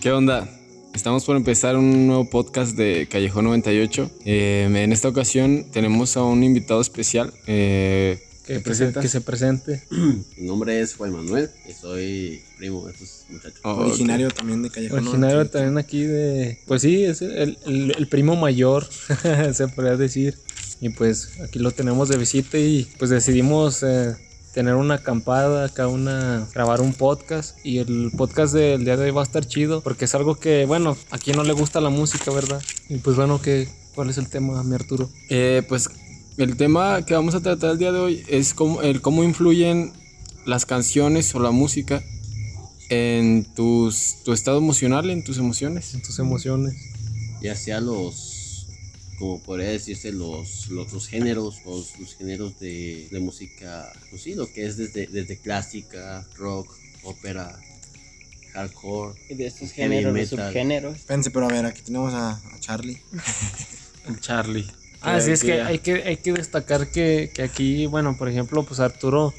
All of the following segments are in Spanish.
¿Qué onda? Estamos por empezar un nuevo podcast de Callejón 98. Eh, en esta ocasión tenemos a un invitado especial. Eh, Que, ¿te que se, presente. Mi nombre es Juan Manuel y soy primo de estos muchachos. Oh, Originario también de Callejón. Originario 98. también aquí de. Pues sí, es el, el- el primo mayor, se podría decir. Y pues aquí lo tenemos de visita y pues decidimos eh, tener una acampada, acá una. grabar un podcast. Y el podcast del día de hoy va a estar chido porque es algo que, bueno, a quien no le gusta la música, ¿verdad? Y pues bueno, ¿qué, ¿cuál es el tema, mi Arturo? Eh, pues el tema que vamos a tratar el día de hoy es cómo, el cómo influyen las canciones o la música en tus, tu estado emocional, en tus emociones. Tus emociones. Ya sea los, como podría decirse, los, los otros géneros, los, los géneros de, de música, pues sí, lo que es desde, desde clásica, rock, ópera, hardcore. Y de estos Heavy géneros, de metal. subgéneros. Espérense, pero a ver, aquí tenemos a, a Charlie. El Charlie. Ah, sí, es que hay que, hay que destacar que, que aquí, bueno, por ejemplo, pues Arturo,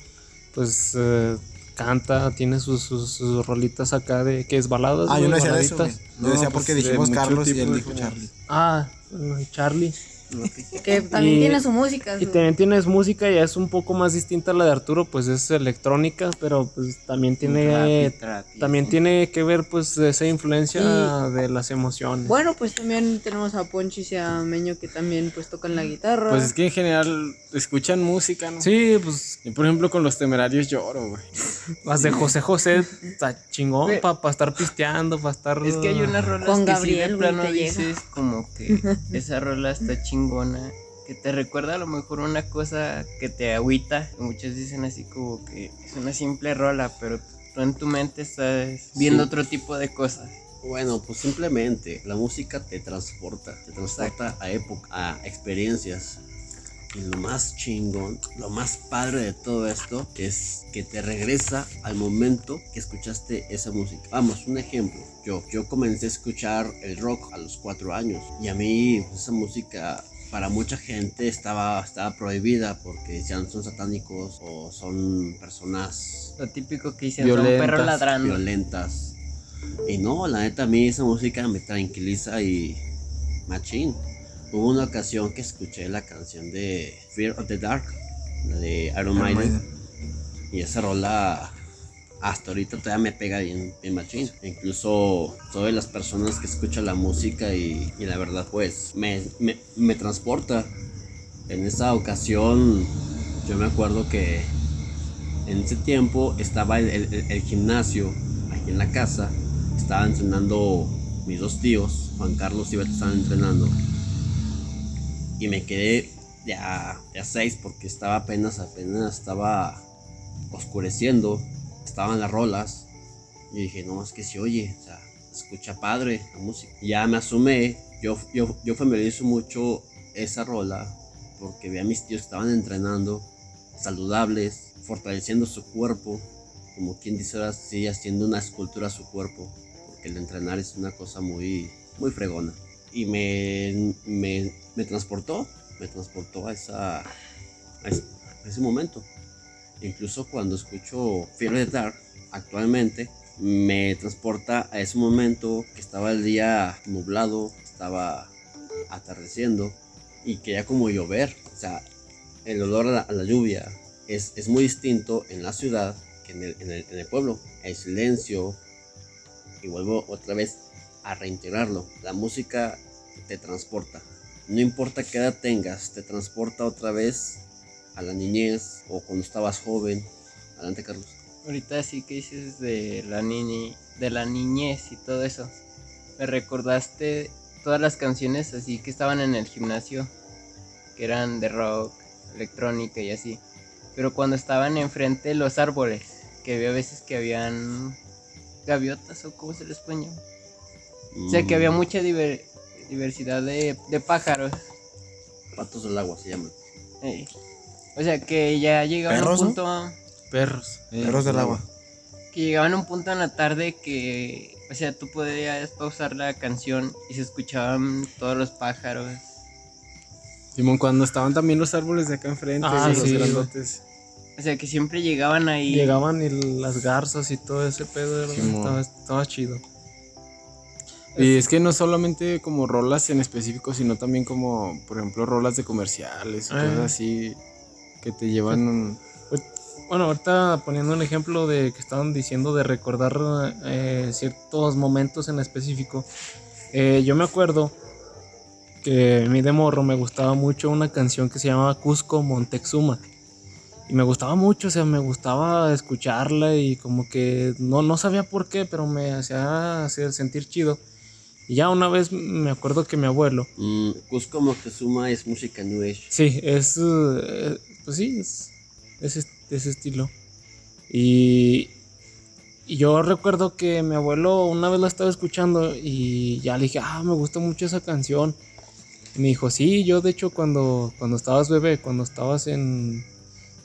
pues eh, canta, tiene sus, sus, sus rolitas acá de, que es baladas? Ah, yo no decía eso, güey. baladitas. Yo No, decía pues, porque de dijimos Carlos y él dijo. Charlie. Ah, Charlie. Que también Y- tiene su música. Y su- también tienes música, ya es un poco más distinta a la de Arturo, pues es electrónica, pero pues también tiene, trap también tiene que ver pues esa influencia de las emociones. Bueno, pues también tenemos a Ponchis y a Meño que también pues tocan la guitarra. Pues es que en general escuchan música, ¿no? Sí, pues Y por ejemplo con los temerarios lloro, güey. las de José José, está chingón para estar pisteando, para estar... Es que hay unas rolas Con que Gabriel, sí de plano dices como que esa rola está chingona. Que te recuerda a lo mejor una cosa que te agüita. Muchos dicen así como que es una simple rola, pero tú en tu mente estás viendo Sí. otro tipo de cosas. Bueno, pues simplemente la música te transporta, te transporta a época, a experiencias. Y lo más chingón, lo más padre de todo esto es que te regresa al momento que escuchaste esa música. Vamos, un ejemplo. Yo, yo comencé a escuchar el rock a los cuatro años y a mí pues, esa música para mucha gente estaba, estaba prohibida porque decían son satánicos o son personas Lo típico que dicen, son un Violentas, perro ladrando. violentas. Y no, la neta, a mí esa música me tranquiliza y machín. Hubo una ocasión que escuché la canción de Fear of the Dark, la de Iron Maiden, y esa rola hasta ahorita todavía me pega bien, bien machín. Incluso soy de las personas que escuchan la música y, y la verdad pues me, me, me transporta. En esa ocasión yo me acuerdo que en ese tiempo estaba el, el- gimnasio aquí en la casa. Estaban entrenando mis dos tíos, Juan Carlos y Beto estaban entrenando. Y me quedé ya, ya seis porque estaba apenas, apenas estaba oscureciendo. Estaban las rolas. Y dije, no, es que se oye, o sea, se escucha padre la música. Ya me asomé, yo, yo, yo familiarizo mucho esa rola porque vi a mis tíos que estaban entrenando, saludables, fortaleciendo su cuerpo, como quien dice ahora sí, haciendo una escultura a su cuerpo, porque el entrenar es una cosa muy, muy fregona. Y me, me, me transportó, me transportó a, esa, a ese, momento. Incluso cuando escucho Fear the Dark actualmente, me transporta a ese momento que estaba el día nublado, estaba atardeciendo y quería como llover. O sea, el olor a la, a la lluvia es, es muy distinto en la ciudad que en el, en el- en el pueblo. El silencio, y vuelvo otra vez a reintegrarlo. La música te transporta. No importa qué edad tengas, te transporta otra vez a la niñez o cuando estabas joven. Adelante, Carlos. Ahorita sí que dices de la niñi, de la niñez y todo eso. Me recordaste todas las canciones así que estaban en el gimnasio, que eran de rock, electrónica y así. Pero cuando estaban enfrente de los árboles, que había veces que habían gaviotas o cómo se les puede llamar. O sea que había Mm, mucha diver- diversidad de, de pájaros. Patos del agua se llaman. eh. O sea que ya llegaban a un punto... Perros. eh, Perros del agua. que llegaban a un punto en la tarde que, o sea, tú podías pausar la canción y se escuchaban todos los pájaros. Simón, cuando estaban también los árboles de acá enfrente, Ah, los sí, grandotes. O sea, que siempre llegaban ahí. Llegaban y las garzas y todo ese pedo, era- Simón. estaba, estaba chido. Y es que no solamente como rolas en específico, sino también como, por ejemplo, rolas de comerciales, o Ah. cosas así que te llevan... Bueno, ahorita poniendo un ejemplo de que estaban diciendo de recordar eh, ciertos momentos en específico, eh, yo me acuerdo que a mí de morro me gustaba mucho una canción que se llamaba Cusco Montezuma. Y me gustaba mucho, o sea, me gustaba escucharla y como que no, no sabía por qué, pero me hacía hacer sentir chido. Y ya una vez me acuerdo que mi abuelo, Mm, Cusco Moctezuma es música New Age. Sí, es. eh, pues sí, es, ese estilo. Y, y yo recuerdo que mi abuelo una vez la estaba escuchando y ya le dije, ah, me gusta mucho esa canción. Y me dijo, sí, yo de hecho cuando, cuando estabas bebé, cuando estabas en.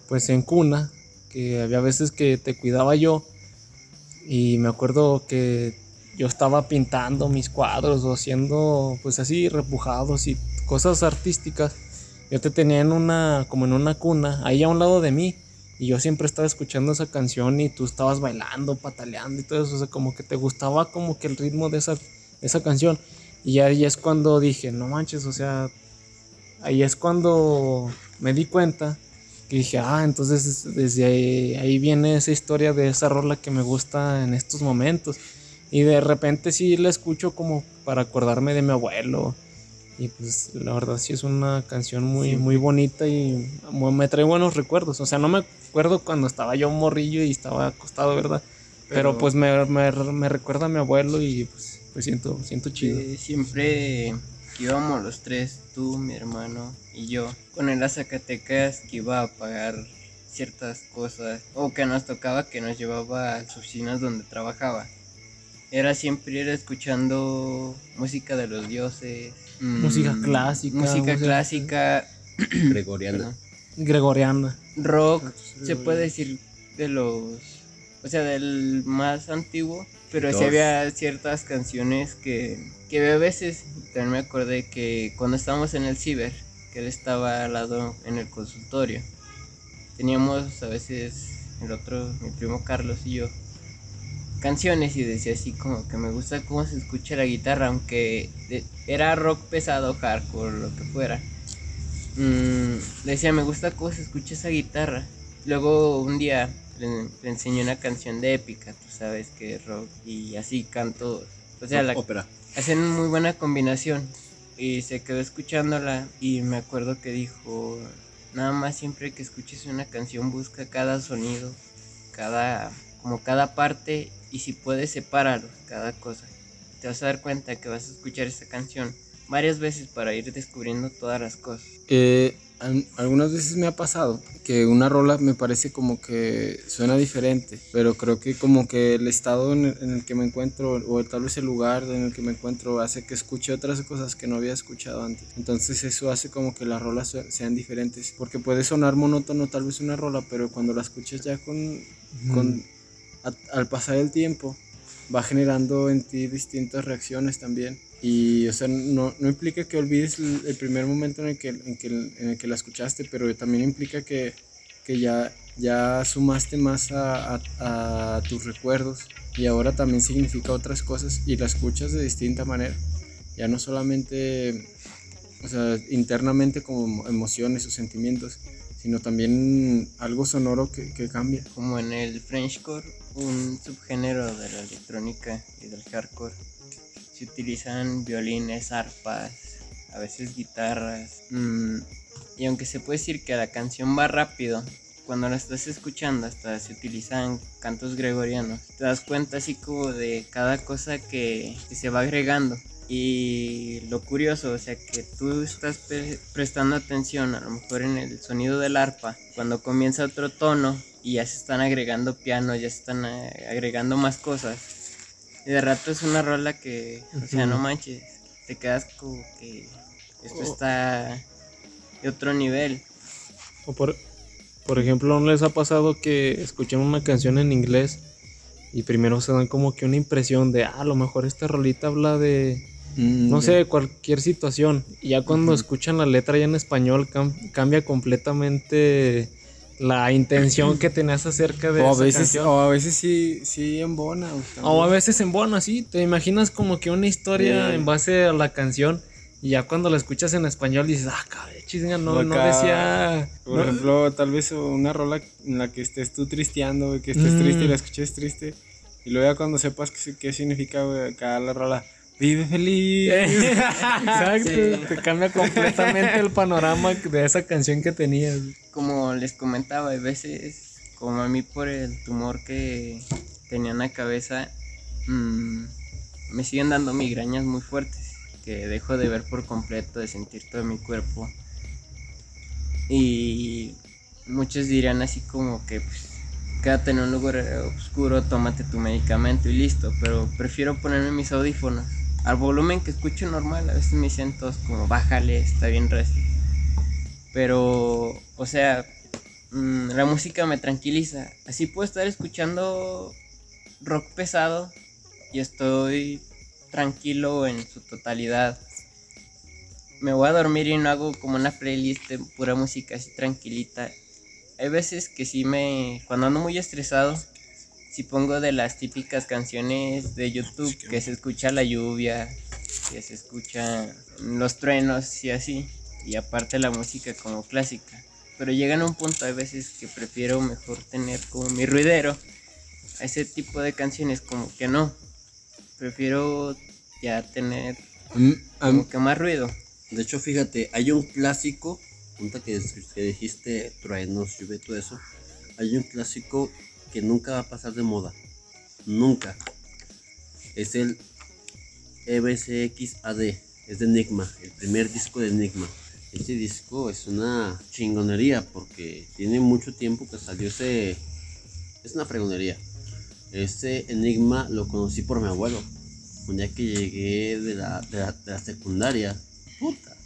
Pues en cuna, que había veces que te cuidaba yo. Y me acuerdo que yo estaba pintando mis cuadros o haciendo pues así repujados y cosas artísticas. Yo te tenía en una, como en una cuna, ahí a un lado de mí. Y yo siempre estaba escuchando esa canción y tú estabas bailando, pataleando y todo eso. O sea, como que te gustaba como que el ritmo de esa, esa canción. Y ahí es cuando dije, no manches, o sea, ahí es cuando me di cuenta que dije, ah, entonces desde ahí, ahí viene esa historia de esa rola que me gusta en estos momentos. Y de repente sí la escucho como para acordarme de mi abuelo. Y pues la verdad sí es una canción muy, muy bonita y me trae buenos recuerdos. O sea, no me acuerdo cuando estaba yo morrillo y estaba acostado, ¿verdad? Pero, Pero- pues me, me, me recuerda a mi abuelo y pues, pues siento, siento chido. Eh, siempre que íbamos los tres, tú, mi hermano y yo, con él a Zacatecas que iba a pagar ciertas cosas o que nos tocaba que nos llevaba a las oficinas donde trabajaba. Era siempre ir escuchando música de los dioses. mm, Música clásica, Música música- clásica. Gregoriana. Gregoriana. rock, se puede decir de los, o sea, del más antiguo, pero sí había ciertas canciones que, que a veces, también me acordé que cuando estábamos en el ciber, que él estaba al lado en el consultorio, teníamos a veces el otro, mi primo Carlos y yo, canciones y decía así como que me gusta cómo se escucha la guitarra, aunque era rock pesado, hardcore, lo que fuera. Mm, decía, me gusta cómo se escucha esa guitarra. Luego un día le, le enseñé una canción de épica, tú sabes que es rock y así canto. O sea, la, Ópera. hacen muy buena combinación. Y se quedó escuchándola y me acuerdo que dijo, nada más siempre que escuches una canción busca cada sonido, cada, como cada parte y si puedes sepáralo, cada cosa. Te vas a dar cuenta que vas a escuchar esta canción varias veces para ir descubriendo todas las cosas. Eh, al- algunas veces me ha pasado que una rola me parece como que suena diferente, pero creo que como que el estado en el, en el que me encuentro o tal vez el lugar en el que me encuentro hace que escuche otras cosas que no había escuchado antes. Entonces eso hace como que las rolas se- sean diferentes, porque puede sonar monótono tal vez una rola, pero cuando la escuchas ya con, con al pasar el tiempo va generando en ti distintas reacciones también. Y, o sea, no, no implica que olvides el, el primer momento en el, que, en, que, en el que la escuchaste, pero también implica que, que ya, ya sumaste más a, a- a tus recuerdos y ahora también significa otras cosas y la escuchas de distinta manera. Ya no solamente, o sea, internamente como emociones o sentimientos, sino también algo sonoro que, cambia. como en el Frenchcore, un subgénero de la electrónica y del hardcore. Se utilizan violines, arpas, a veces guitarras. mm, y aunque se puede decir que la canción va rápido, cuando la estás escuchando hasta se utilizan cantos gregorianos. Te das cuenta así como de cada cosa que se va agregando. Y lo curioso, o sea, que tú estás pre- prestando atención a lo mejor en el sonido del arpa, cuando comienza otro tono y ya se están agregando pianos, ya se están eh, agregando más cosas. Y de rato es una rola que, o sea, no manches, te quedas como que esto Oh. está de otro nivel. O por, por ejemplo, ¿no les ha pasado que escuchan una canción en inglés y primero se dan como que una impresión de, ah, a lo mejor esta rolita habla de, no sé, cualquier situación. Y ya cuando escuchan la letra ya en español cam- cambia completamente la intención que tenías acerca de O a veces, canción. o a veces sí, sí embona. o. O a veces en bono, así. Te imaginas como que una historia Sí. en base a la canción. Y ya cuando la escuchas en español dices, ah, cabrón, no, no decía. Por no- ejemplo, tal vez una rola en la que estés tú tristeando, que estés Mm. triste y la escuches triste. Y luego ya cuando sepas qué, qué significa, güey, acá la rola, vive feliz. Exacto, te cambia completamente el panorama de esa canción que tenías. Como les comentaba, a veces, como a mí por el tumor que tenía en la cabeza, mm, me siguen dando migrañas muy fuertes, que dejo de ver por completo, de sentir todo mi cuerpo. Y muchos dirían así como que, pues, quédate en un lugar oscuro, tómate tu medicamento y listo, pero prefiero ponerme mis audífonos al volumen que escucho normal, a veces me dicen todos como, bájale, está bien recio. Pero, o sea, mm, la música me tranquiliza. Así puedo estar escuchando rock pesado y estoy tranquilo en su totalidad. Me voy a dormir y no hago como una playlist de pura música así tranquilita. Hay veces que sí me, cuando ando muy estresado, si pongo de las típicas canciones de YouTube que se escucha la lluvia, que se escucha los truenos y así, y aparte la música como clásica. Pero llegan a un punto a veces que prefiero mejor tener como mi ruidero. A ese tipo de canciones como que no. Prefiero ya tener a mí- como que más ruido. De hecho, fíjate, hay un clásico, punta que, que dijiste truenos, lluvia, todo eso. Hay un clásico que nunca va a pasar de moda. Nunca. Es el EBCXAD. Es de Enigma, el primer disco de Enigma. Este disco es una chingonería porque tiene mucho tiempo que salió ese. Es una fregonería. Ese Enigma lo conocí por mi abuelo. Un día que llegué de la, de la, de la secundaria. Puta.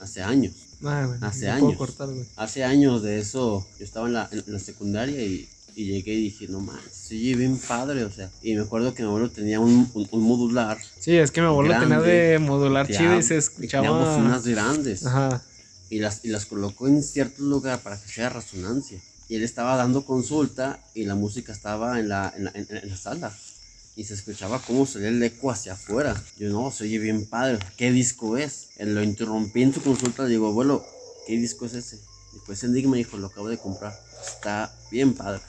Hace años. Ah, Hace años. cortar. Hace años de eso. Yo estaba en la, en la secundaria y, y llegué y dije, no mames, sí, bien padre, o sea. Y me acuerdo que mi abuelo tenía un, un, un modular. Sí, es que mi abuelo tenía Grande, de modular chido y se y tenía bocinas escuchaba. grandes. Ajá. y las, y las colocó en cierto lugar para que sea resonancia. Y él estaba dando consulta y la música estaba en la, en la, en- en la sala. Y se escuchaba cómo salía el eco hacia afuera. Yo, no, se oye bien padre. ¿Qué disco es? Él lo interrumpí en su consulta. Le digo, abuelo, ¿qué disco es ese? Pues Enigma dijo, lo acabo de comprar. Está bien padre.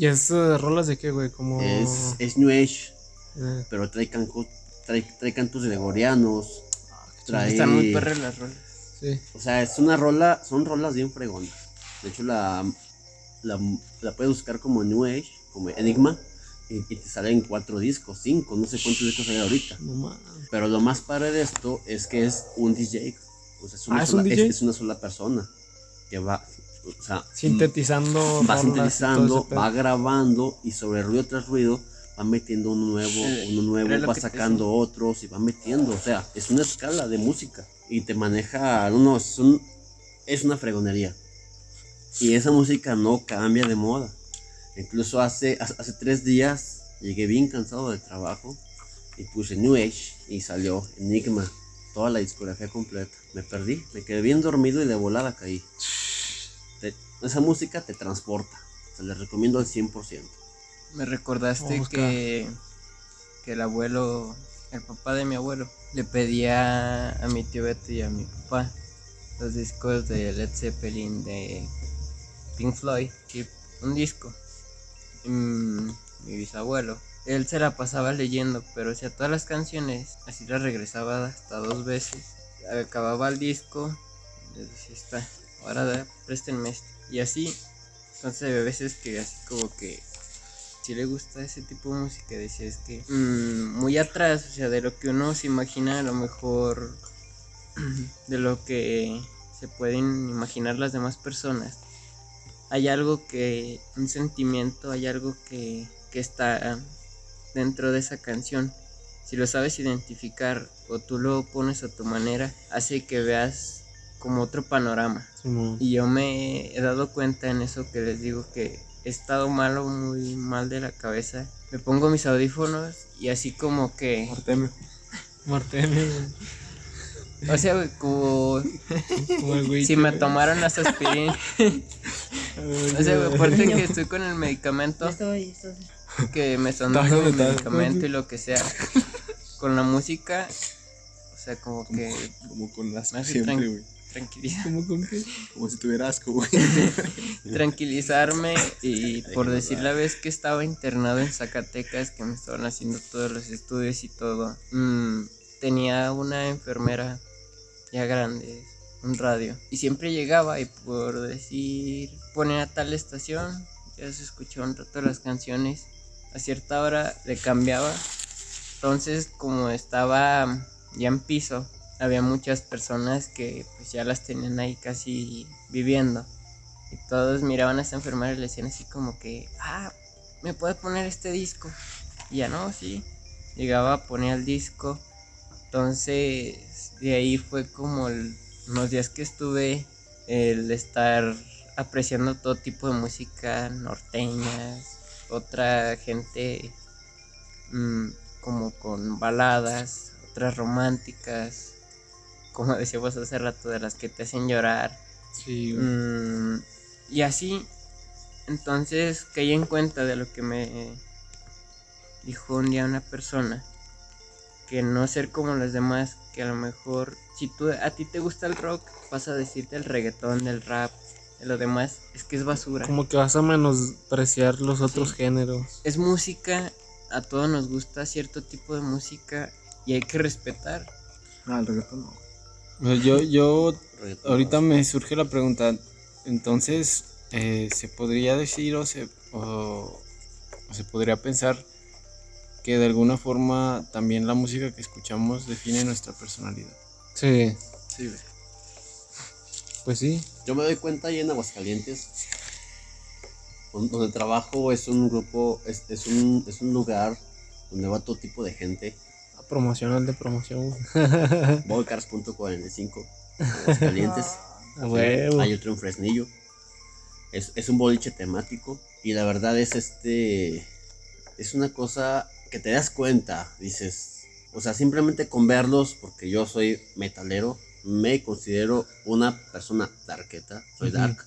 ¿Y es rolas de qué, güey? Como. Es, es New Age, eh, pero trae, canco- trae, trae cantos gregorianos. Trae... Están muy perras las rolas. sí. O sea, es una rola, son rolas bien fregonas. De hecho, la, la, la puedes buscar como New Age, como Enigma, y, y te salen cuatro discos, cinco, no sé cuántos discos hay ahorita. No mames. Pero lo más padre de esto es que es un DJ. O sea, es una, Ah, ¿es sola, un DJ? es una sola persona que va, o sea, Sintetizando. va sintetizando, va grabando y sobre ruido tras ruido va metiendo uno nuevo, uno nuevo, va te sacando otros y va metiendo. O sea, es una escala de música y te maneja, no, es, un- es una fregonería. Y esa música no cambia de moda. Incluso hace, hace hace tres días llegué bien cansado del trabajo y puse New Age y salió Enigma, toda la discografía completa. Me perdí, me quedé bien dormido y de volada caí. Te- esa música te transporta, se la recomiendo al 100%. Me recordaste que, que el abuelo, el papá de mi abuelo, le pedía a mi tío Beto y a mi papá los discos de Led Zeppelin, de Pink Floyd, un disco. Y, mm, mi bisabuelo, él se la pasaba leyendo, pero o sea, todas las canciones, así las regresaba hasta dos veces. Acababa el disco, le decía, está, ahora da- préstenme este. Y así, entonces hay veces que así como que si le gusta ese tipo de música, decía, que mm, muy atrás, o sea, de lo que uno se imagina, a lo mejor de lo que se pueden imaginar las demás personas. Hay algo que, un sentimiento, hay algo que, que está dentro de esa canción. Si lo sabes identificar o tú lo pones a tu manera, hace que veas como otro panorama. Y yo me he dado cuenta en eso que les digo que he estado malo, muy mal de la cabeza. Me pongo mis audífonos y así como que... Martínez, güey. O sea, güey, como Como el güey si me tomaron las aspirinas... O sea, aparte que estoy con el medicamento, estaba ahí. que me están dando el medicamento y lo que sea. Con la música, o sea, como que Como con las Me hace siempre, güey. Tranquilizar. ¿Cómo con qué? Como si tuviera asco, güey. tranquilizarme y por decir la vez que estaba internado en Zacatecas, que me estaban haciendo todos los estudios y todo, mm, tenía una enfermera ya grande, un radio, y siempre llegaba y por decir, ponía tal estación, ya se escuchaba un rato las canciones, a cierta hora le cambiaba, entonces como estaba ya en piso, había muchas personas que pues ya las tenían ahí casi viviendo. Y todos miraban a esa enfermera y le decían así como que, ah, ¿me puede poner este disco? Y ya no, sí. Llegaba, ponía el disco. Entonces, de ahí fue como el- unos días que estuve, el estar apreciando todo tipo de música norteñas, otra gente mm, como con baladas, otras románticas, como decíamos hace rato, de las que te hacen llorar. Sí, güey. Mm, y así, entonces caí en cuenta de lo que me dijo un día una persona, que no ser como los demás, que a lo mejor si tú a ti te gusta el rock, vas a decirte el reggaetón, el rap, de lo demás es que es basura. Como que vas a menospreciar los otros géneros. Es música, a todos nos gusta cierto tipo de música y hay que respetar. Ah, el reggaetón no. Yo, yo, ahorita me surge la pregunta, entonces, eh, ¿se podría decir o se, o- o se podría pensar que de alguna forma también la música que escuchamos define nuestra personalidad? Sí, Sí, güey. pues sí. Yo me doy cuenta ahí en Aguascalientes, don- donde trabajo es un grupo, es, es un, es un lugar donde va todo tipo de gente. Promocional de promoción. Volcars.45, Aguascalientes. A huevo. Hay otro en Fresnillo. Es, es un boliche temático. Y la verdad es este. Es una cosa que te das cuenta. Dices. O sea, simplemente con verlos, porque yo soy metalero, me considero una persona darketa. Soy dark.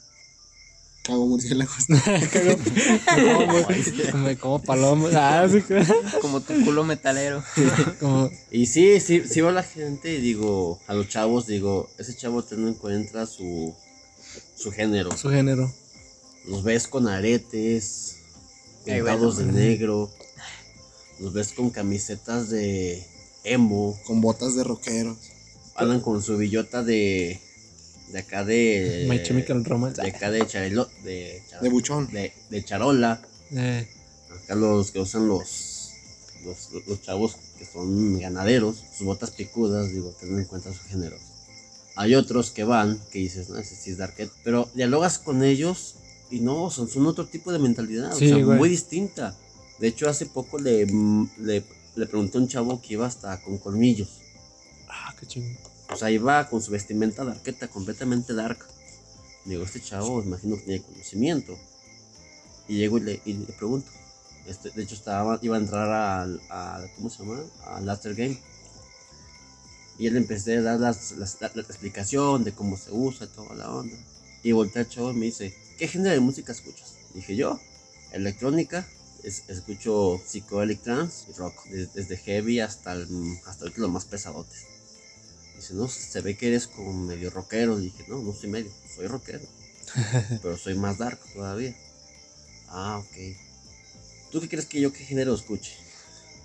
Cago murciélagos. Como, como palomas. Ah, sí, Como tu culo metalero. como, Y sí, sí, sí veo a la gente y digo, a los chavos, digo, ese chavo te no encuentra su, su género. su género. Los ves con aretes, pintados bueno. de negro. Los ves con camisetas de emo. Con botas de rockeros. Andan con su billota de. De acá de. My Chemical Romance. De acá de charelo. De, char- De buchón. de, de charola. Eh, Acá los que usan los. Los, los chavos que son ganaderos. Sus botas picudas, digo, teniendo en cuenta su género. Hay otros que van, que dices, no, ese sí es Darket. Pero dialogas con ellos y no, son, son otro tipo de mentalidad. Sí, o sea, güey. muy distinta. De hecho, hace poco le, le, le pregunté a un chavo que iba hasta con colmillos. ah, qué chingón. O sea, iba con su vestimenta darketa, completamente dark. Digo, este chavo, imagino que tiene conocimiento. Y llego y le, y le pregunto. Este, de hecho, estaba, iba a entrar al, al- ¿cómo se llama? Al After Game. Y él empecé a dar las, las- la, explicación de cómo se usa toda la onda. Y volteé al chavo y me dice, ¿qué género de música escuchas? Dije yo, electrónica, es- escucho psychedelic trance y rock, des- desde heavy hasta, el, hasta ahorita los más pesadotes. Dice, no, se ve que eres como medio rockero. Dije, no, no soy medio, soy rockero. pero soy más dark todavía. Ah, ok. ¿Tú qué crees que yo qué género escuche?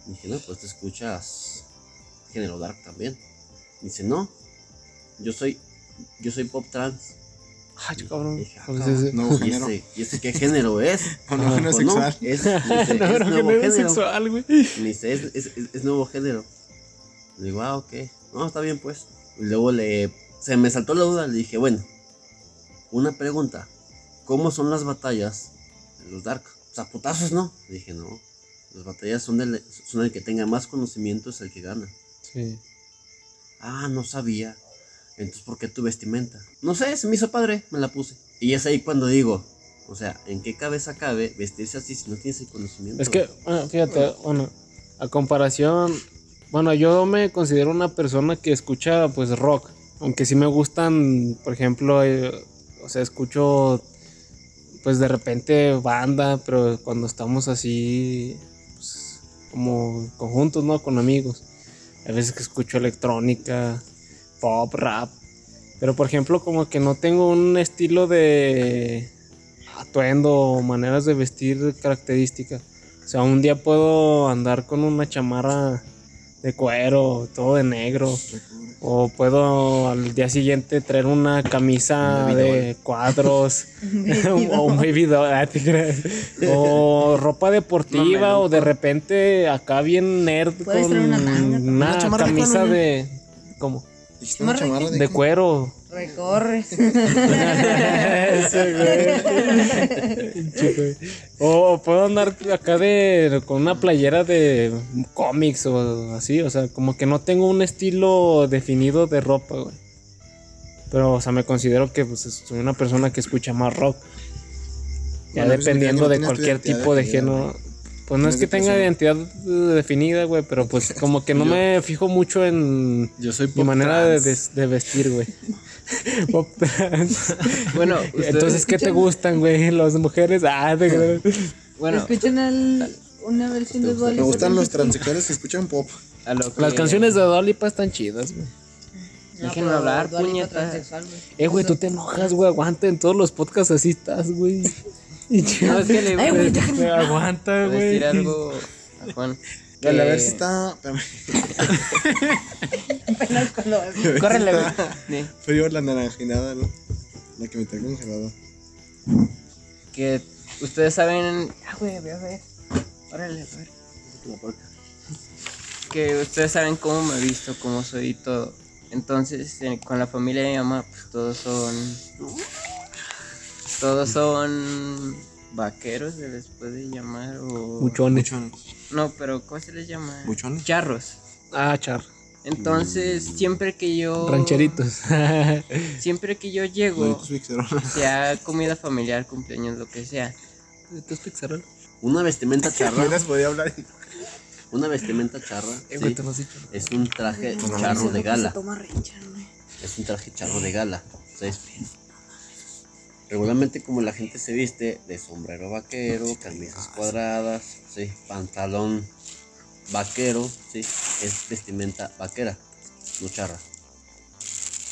Dije, no, pues te escuchas género dark también. Dice, no, yo soy, yo soy pop trans. Ay, cabrón. Dije, ah, Pues cabrón. ese- Nuevo ¿Y género. ese, ¿Y ese qué género es? Fenómeno Dijo, no, sexual. es, dice, No, es no, nuevo género sexual, güey. Me dice, es, es, es- es nuevo género. Le digo, ah, ok. No, está bien, pues. Y luego le. Se me saltó la duda. Le dije, bueno, una pregunta. ¿Cómo son las batallas en los Dark? O sea, putazos no. Le dije, no. Las batallas son, del, son el que tenga más conocimiento, es el que gana. Sí. Ah, no sabía. Entonces, ¿por qué tu vestimenta? No sé, se me hizo padre, me la puse. Y es ahí cuando digo, o sea, ¿en qué cabeza cabe vestirse así si no tienes el conocimiento? Es que, bueno, fíjate, bueno, a comparación, bueno, yo me considero una persona que escucha pues rock, aunque sí me gustan, por ejemplo, eh, o sea, escucho pues de repente banda, pero cuando estamos así, pues, como conjuntos, ¿no? Con amigos. A veces que escucho electrónica, pop, rap. Pero por ejemplo, como que no tengo un estilo de atuendo o maneras de vestir característica. O sea, un día puedo andar con una chamarra de cuero, todo de negro. O puedo al día siguiente traer una camisa Un de cuadros. o un baby doll, ah. O ropa deportiva, No, o de repente acá bien nerd Puedes con traer una manga. una Una chamarra de camisa de. ¿Cómo? Dijiste una Chamarra de, cuero. Recorres. Ese güey. Pinche güey. O puedo andar acá de con una playera de cómics o así, o sea, como que no tengo un estilo definido de ropa, güey. Pero, o sea, me considero que pues, soy una persona que escucha más rock. Ya Bueno, dependiendo de cualquier tipo de género. Pues no es que de tenga persona. identidad definida, güey, pero pues como que no me fijo mucho en Yo soy mi manera de, de- de vestir, güey. Pop trans. Bueno, Entonces, ¿qué te gustan, güey? Las mujeres. Ah, creo. bueno, Escuchen al- una versión de Dolly. Me gustan los transexuales que escuchan pop. a lo que- Las canciones de Dolipa están chidas, güey. Déjenme hablar, puñetas. Eh, güey, tú te enojas, güey. Aguanta en todos los podcasts así estás, güey. Y No, es que le Ay, voy güey, déjame. Aguanta, a güey. decir algo a Juan. Dale, a ver si está. Apenas cuando Córrele, güey. Frío la naranjinada, ¿no? La que me trae congelada. Que ustedes saben. Ah, güey, voy a ver. Órale, a ver. Que ustedes saben cómo me he visto, cómo soy y todo. Entonces, eh, con la familia de mi mamá, pues todos son. Todos son. Vaqueros, se les puede llamar. O... Muchones. No, pero ¿cómo se les llama? ¿Buchones? Charros. Ah, char. Entonces, siempre que yo. Rancheritos. Siempre que yo llego, sea comida familiar, cumpleaños, lo que sea. ¿Tú es pixarol? Una vestimenta charra. Podía hablar. Una vestimenta charra. Eh, sí, es un traje charro de gala. Es un traje charro de gala. ¿sí? Regularmente como la gente se viste de sombrero vaquero, camisas cuadradas, sí, pantalón vaquero, sí, es vestimenta vaquera, no charra.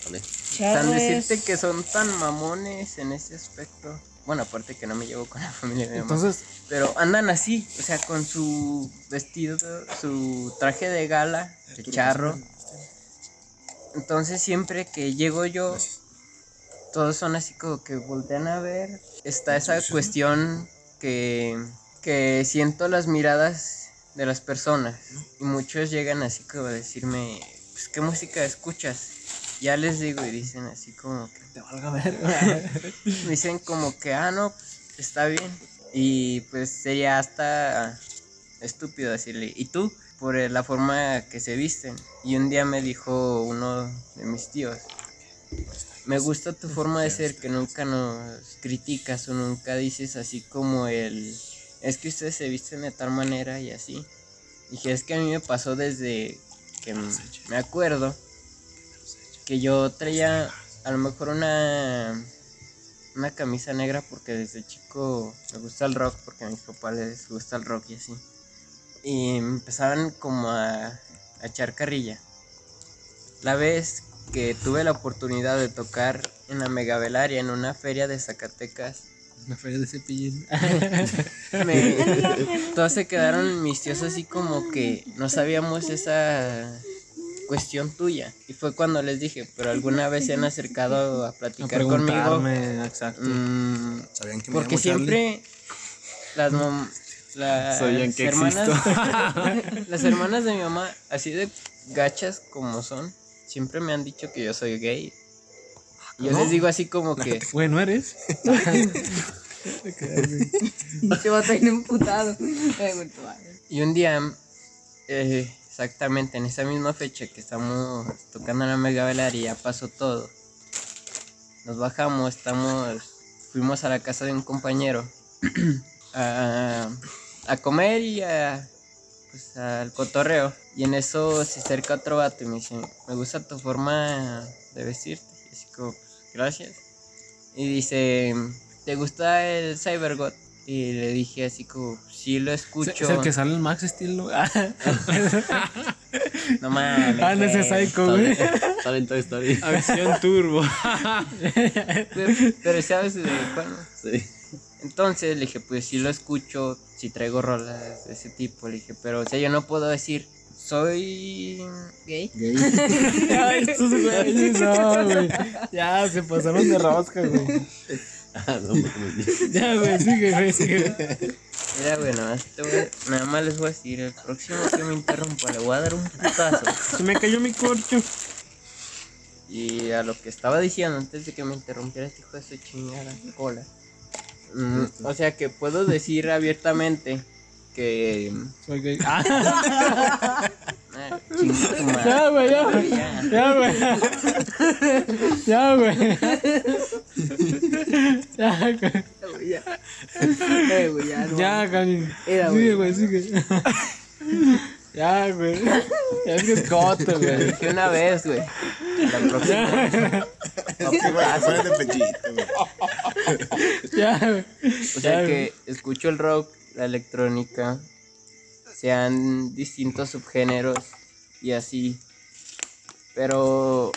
¿Vale? Tan decirte que son tan mamones en ese aspecto. Bueno, aparte que no me llevo con la familia de mamá. Entonces, Pero andan así, o sea, con su vestido, su traje de gala, de charro. Entonces siempre que llego yo, todos son así como que voltean a ver. Está esa cuestión que, que siento las miradas de las personas. Y muchos llegan así como a decirme, pues, ¿qué música escuchas? Ya les digo y dicen así como que te valga ver. me dicen como que, ah, no, pues, está bien. Y pues sería hasta estúpido decirle, ¿y tú? Por la forma que se visten. Y un día me dijo uno de mis tíos, me gusta tu forma de ser, que nunca nos criticas o nunca dices así como el, es que ustedes se visten de tal manera y así. Dije, es que a mí me pasó desde que me acuerdo que yo traía a lo mejor una una camisa negra porque desde chico me gusta el rock porque a mis papás les gusta el rock y así. Y empezaban como a, a echar carrilla. La vez que tuve la oportunidad de tocar en la Megavelaria en una feria de Zacatecas, Una feria de cepillín. me, todos se quedaron mis tíos así como que no sabíamos esa cuestión tuya. Y fue cuando les dije, pero alguna vez se han acercado a A platicar conmigo. preguntarme, exacto. Mm, ¿Sabían que me porque siempre las mam- las hermanas las hermanas de mi mamá así de gachas como son siempre me han dicho que yo soy gay. Y yo les digo así como que Güey, ¿no eres? Se va a estar y un día eh, exactamente en esa misma fecha que estamos tocando en la mega Velaria ya pasó todo nos bajamos estamos fuimos a la casa de un compañero a, a comer y a pues al cotorreo y en eso se acerca otro vato y me dice me gusta tu forma de vestirte y así como pues, gracias y dice ¿te gusta el Cybergot? Y le dije así como, sí lo escucho. Es el que sale en Max Steel, ¿no? No mames. ah, no ese. Psycho, güey. Sale en Toy Story. Acción Turbo. Pero, pero ¿sabes de cuál? Sí. Entonces le dije, pues sí lo escucho, si traigo rolas de ese tipo. Le dije, pero o sea, yo no puedo decir, soy Gay. Ay, estos güeyes, no, güey. Ya, se pasaron de rosca, güey. Ah, no. Ya, güey, sigue, güey, sigue. Mira, güey, nada más, te voy- nada más les voy a decir, el próximo que me interrumpa le voy a dar un putazo. Se me cayó mi corcho. Y a lo que estaba diciendo antes de que me interrumpiera este hijo de su chingada cola. Mm, o sea que puedo decir abiertamente que... Soy gay. Ah, Ah, ya, güey, ya. Ya. Ya, güey. Ya, güey. Ya, güey. Eh, güey, ya, no. Ya, Sigue, güey. güey, sigue. Ya, güey. Ya es que es coto, Lo güey. dije una vez, güey. La próxima. Güey, pechito, güey. Ya. O sea Ya, que escucho el rock, la electrónica, sean distintos subgéneros y así. Pero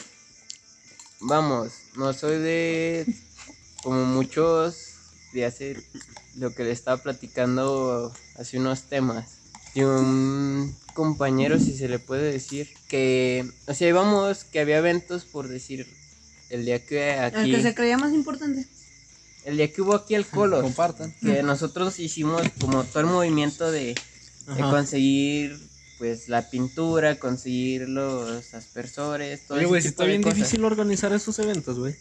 vamos, no soy de como muchos de hacer lo que le estaba platicando hace unos temas. Y un compañero, si se le puede decir, que, o sea, íbamos, que había eventos por decir, el día que El aquí, que se creía más importante. El día que hubo aquí el Color, Compartan. que nosotros hicimos como todo el movimiento de, conseguir pues la pintura, conseguir los aspersores, todo Oye, güey, está bien cosas. difícil organizar esos eventos, güey.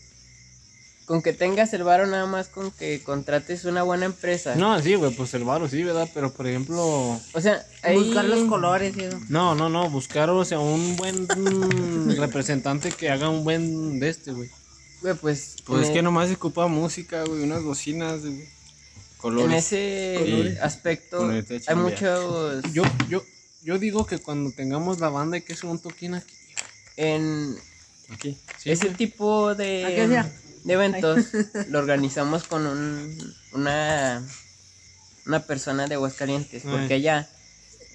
Con que tengas el varo nada más con que contrates una buena empresa. No, sí, güey, pues el varo sí, ¿verdad? Pero, por ejemplo... O sea, ahí... Buscar los colores y eso. No, no, no, buscar, o sea, un buen representante que haga un buen de este, güey. Güey, pues, Pues en, es que nomás se ocupa música, güey, unas bocinas, güey. en Colores. ese Colores. aspecto hay muchos... Yo, yo, yo digo que cuando tengamos la banda hay que hacer un toquín aquí. En Aquí. Sí, ese güey. tipo de, de eventos lo organizamos con un, una, una persona de Aguascalientes, porque Ay. allá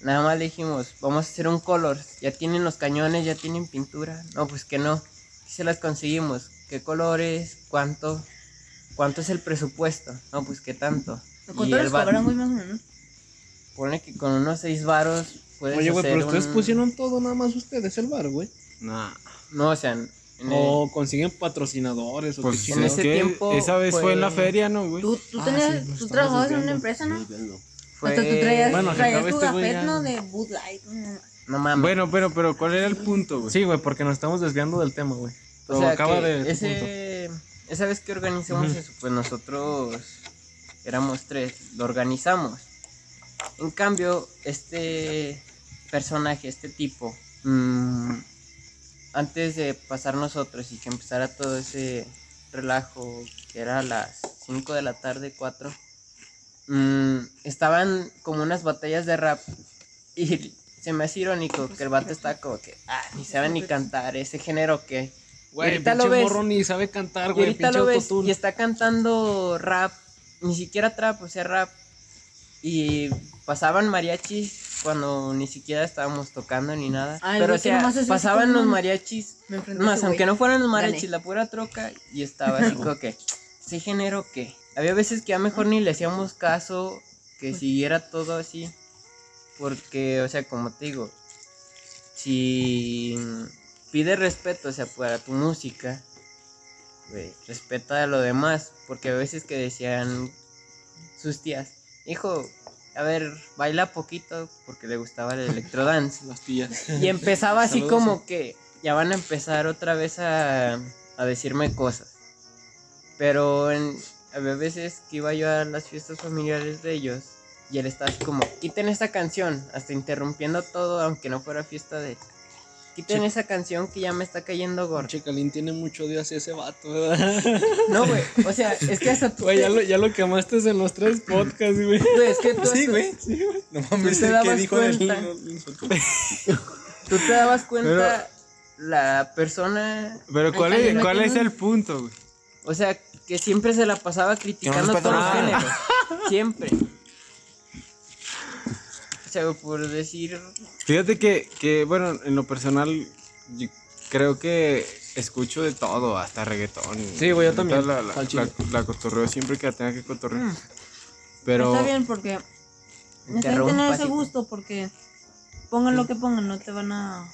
nada más le dijimos, vamos a hacer un color, ya tienen los cañones, ya tienen pintura, no, pues que no, ¿Qué se las conseguimos, qué colores, cuánto, cuánto es el presupuesto, no, pues qué tanto. ¿Cuánto les cobraron, güey, más o menos? pone que con unos seis varos puedes Oye, güey, hacer pero ustedes un- pusieron todo nada más ustedes, el bar, güey. Nah. No, o sea, en el- O consiguen patrocinadores o Pues qué en chingados. ese que tiempo esa vez fue en la feria, ¿no, güey? Tú, tú, Ah, tenías, sí, nos tú estamos trabajabas en una desviando. empresa, ¿no? Fue... Hasta tú traías, Bueno, traías tu este güey gafet, ya. ¿no? De Bud Light. no, No mames. Bueno, pero, pero, ¿cuál era el punto, güey? Sí, güey, porque nos estamos desviando del tema, güey. O Pero sea, acaba que de... ese, esa vez que organizamos eso, pues nosotros éramos tres, lo organizamos. En cambio, este personaje, este tipo, mm, antes de pasar nosotros y que empezara todo ese relajo, que era a las 5 de la tarde, 4, mm, estaban como unas batallas de rap y se me hace irónico que el vato está como que, ah, ni saben ni cantar ese género que... Güey, ahorita pinche lo ves. morro ni sabe cantar, Y güey. ahorita Pinche lo ves y está cantando rap, ni siquiera trap, o sea, rap. Y pasaban mariachis cuando ni siquiera estábamos tocando ni nada. Ay, Pero o sea, pasaban los mariachis, más aunque no fueran los mariachis, la pura troca, y estaba así como que, ¿ese género qué? Había veces que ya mejor ni le hacíamos caso, que siguiera todo así. Porque, o sea, como te digo, si pide respeto, o sea, para tu música, güey, respeta a lo demás. Porque a veces que decían sus tías, hijo, a ver, baila poquito, porque le gustaba el electrodance. Las tías. Y empezaba así Saludos, como que ya van a empezar otra vez a, a decirme cosas. Pero en, había veces que iba yo a las fiestas familiares de ellos y él estaba así como, quiten esta canción, hasta interrumpiendo todo, aunque no fuera fiesta de... Quiten esa canción que ya me está cayendo gordo. Pinche Calín tiene mucho odio hacia ese vato, ¿verdad? No, güey, o sea, es que hasta tú... Güey, ya lo, ya lo quemaste en los tres podcasts, güey. güey, es que tú Sí, hasta- güey. No mames, te ¿qué dabas dijo de cuenta? mí? tú te dabas cuenta la persona Pero, ¿cuál, Ay, es, ¿cuál es el punto, güey? O sea, que siempre se la pasaba criticando respeta todos los géneros. Siempre. Por decir. Fíjate que, que, bueno, en lo personal, yo creo que escucho de todo, hasta reggaetón. Sí, güey, yo también, La, la, la- la cotorreo siempre que la tenga que cotorrear. Pero, Está bien porque bien tener ese sí. gusto porque pongan lo que pongan, no te van a.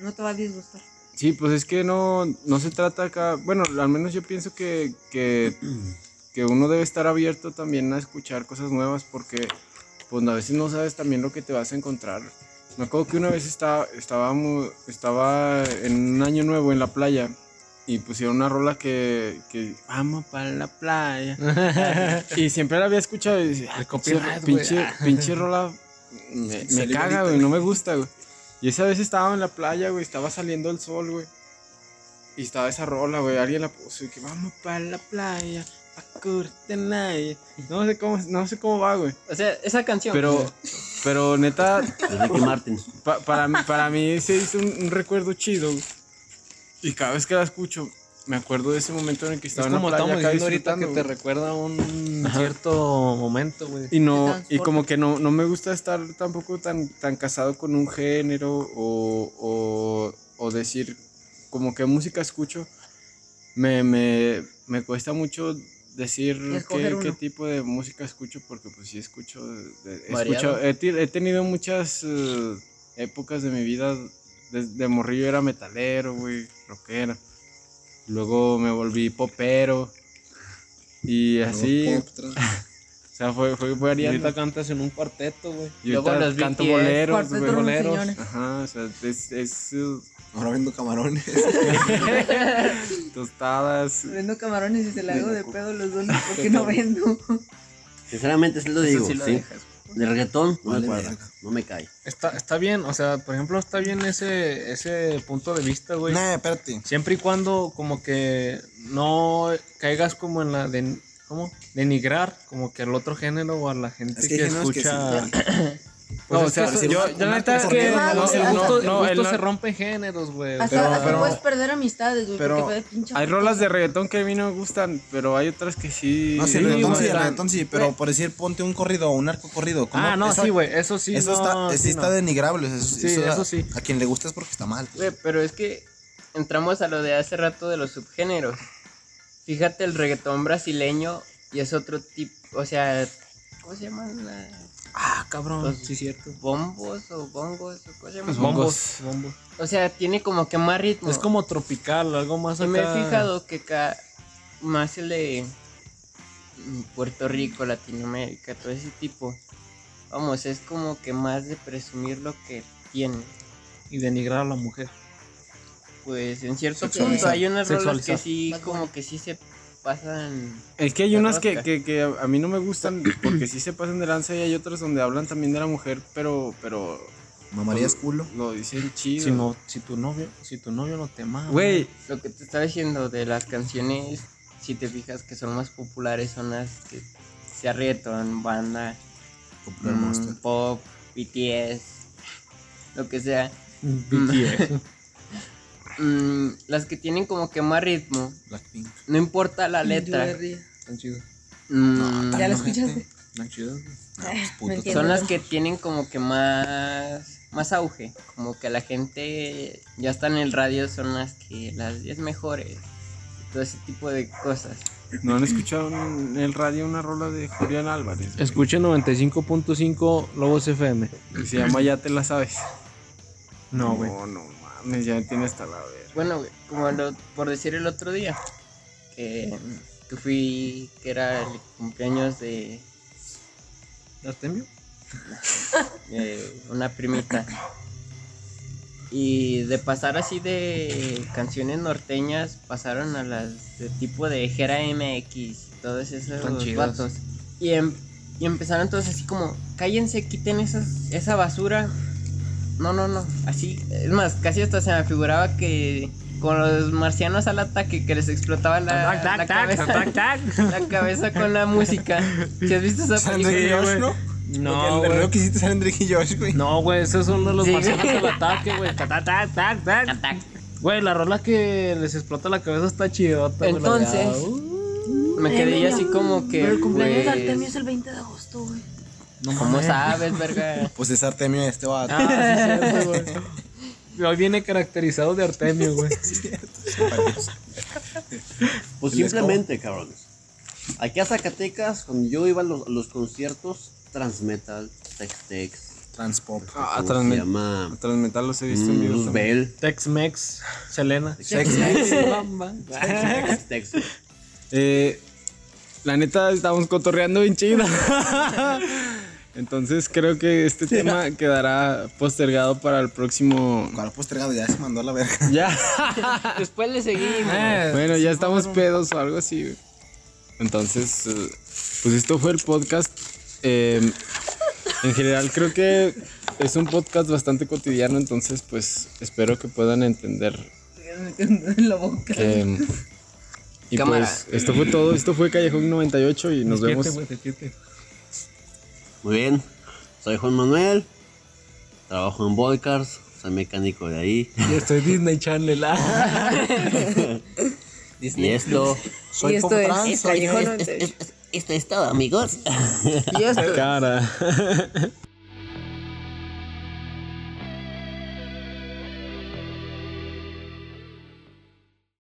No te va a disgustar. sí, pues es que no, no se trata acá. Bueno, al menos yo pienso que, que, que uno debe estar abierto también a escuchar cosas nuevas porque, pues a veces no sabes también lo que te vas a encontrar. Me acuerdo que una vez estaba, estaba, estaba en un año nuevo en la playa y pusieron una rola que, que vamos para la playa. y siempre la había escuchado y decía, "Ah, pinche, güey". pinche, pinche rola me, caga, güey, no me gusta, güey. Y esa vez estaba en la playa, güey, estaba saliendo el sol, güey. Y estaba esa rola, güey, alguien la puso y que vamos para la playa. No sé cómo, no sé cómo va, güey. O sea, esa canción. Pero, pero neta, Ricky Martin. Pa- para, mí, para mí se hizo un, un recuerdo chido. güey. Y cada vez que la escucho, me acuerdo de ese momento en el que Es estaba en la como playa estamos acá diciendo ahorita que te güey. recuerda un Ajá. cierto momento, güey. Y no, y como que no, no me gusta estar tampoco tan, tan casado con un género o, o, o decir como qué música escucho. Me, me, me cuesta mucho decir qué, qué tipo de música escucho porque pues sí escucho, de- he, he, tenido muchas eh, épocas de mi vida, de, de morrillo era metalero, güey, rockero. Luego me volví popero. Y así, Pop, o sea, fue, fue Y variando. ahorita cantas en un cuarteto, güey. Y Luego ahorita los canto boleros, güey. boleros. Ajá, o sea, es, es uh, Ahora vendo camarones. tostadas. Vendo camarones y se la hago de pedo los dones porque no vendo. Sinceramente, sí lo Eso digo. sí lo sí. dejas. De reggaetón, no Vale me cuadra. No me cae. Está, está bien, o sea, por ejemplo, está bien ese, ese punto de vista, güey. Nah, espérate. Siempre y cuando como que no caigas como en la de ¿cómo? denigrar como que al otro género o a la gente Es que escucha. sí. Pues No, es o sea, si yo, una- la neta es que no, no, gusto, no, el gusto el- se rompe géneros, güey. Hasta, Pero- pero- puedes perder amistades, güey, pero porque fue pinche. Hay rolas de reggaetón que a mí no me gustan, pero hay otras que sí. No, sí, el reggaetón sí, el reggaetón sí, pero por decir ponte un corrido o un arco corrido. ¿cómo? Ah, no, Eso- sí, güey, eso sí. Eso no, está, sí está no. denigrable. Eso, Sí, a- eso sí. A quien le gusta es porque está mal. Güey, pero es que entramos a lo de hace rato de los subgéneros. Fíjate el reggaetón brasileño y es otro tipo, o sea, ¿cómo se llaman? La- Ah, cabrón, Los- sí, cierto. bombos o bongos o cómo se llaman? Los Bombos, bombos. O sea, tiene como que más ritmo. Es como tropical, algo más Y acá. me he fijado que acá más el de Puerto Rico, Latinoamérica, todo ese tipo. Vamos, es como que más de presumir lo que tiene. Y denigrar a la mujer. Pues en cierto punto hay unas rolas que sí como que sí se pasan. Es que hay unas que, que, que a mí no me gustan porque sí se pasan de lanza y hay otras donde hablan también de la mujer, pero, pero Mamarías culo. lo dicen chido. Si no, si tu novio, si tu novio no te ama. Güey, Lo que te estaba diciendo de las canciones, si te fijas que son más populares, son las que se arrietan, banda, Popular mm, pop, BTS, lo que sea. BTS. Mm, las que tienen como que más ritmo, Blackpink. no importa la letra. Tan chido. mm, ¿Ya la No, escuchaste? Tan chido. No, pues, son las que tienen como que más más auge, como que la gente ya está en el radio, son las que las 10 mejores, todo ese tipo de cosas. ¿no han escuchado en el radio una rola de Julián Álvarez? Escuchen 95.5 Lobos FM. Que se llama Ya te la sabes. No, güey. No, no mames, ya tiene hasta la verga. Bueno, güey, como lo- por decir el otro día, que, que fui, que era el cumpleaños de, ¿Artemio? de una primita. Y de pasar así de canciones norteñas, pasaron a las de tipo de Jera MX y todos esos vatos. Y, em- y empezaron todos así como, cállense, quiten esas, esa basura. No, no, no, así, es más, casi hasta se me figuraba que con los marcianos al ataque que les explotaba la, la cabeza, la cabeza con la música. ¿Si has visto esa ¿Salen Drake y película? Josh, no? No, güey. reloj que hiciste salen Drake y Josh, güey. No, güey, esos son los Sí, marcianos al ataque, güey. Ta, ta, ta, ta, ta. Ataque. Güey, la rola que les explota la cabeza está chidota. Entonces, ah, uh. me quedé ya así como que. Pero el cumpleaños de pues, Artemio es el 20 de agosto, güey. ¿Cómo sabes, verga? Pues es Artemio este vato. Ah, sí, cierto, güey. Hoy viene caracterizado de Artemio, güey. Pues El simplemente, cabrones. Aquí a Zacatecas, cuando yo iba a los, a los conciertos, Transmetal, Tex-Tex, Transpop. Ah, ¿cómo se Transmet- llama? Transmetal los he visto en vivo. Luzbel. Tex-Mex, Selena. Tex-Tex. güey. Eh, la neta, estamos cotorreando bien chido. Entonces creo que este tema quedará postergado para el próximo. Cuando postergado ya se mandó a la verga. Ya. Después le seguimos. Eh, bueno, ya estamos pedos o algo así. Entonces, eh, pues esto fue el podcast. Eh, en general creo que es un podcast bastante cotidiano, entonces pues espero que puedan entender. en la boca. que- y Cámara. pues esto fue todo. Esto fue Callejón 98 y nos Despierte, vemos. despierte. Muy bien. Soy Juan Manuel. Trabajo en Volcars. Soy mecánico de ahí. Yo estoy Disney Channel. ah. Y esto. y esto es Trans, Callejón es- 98. es- es- esto es todo, amigos. Y esto Cara.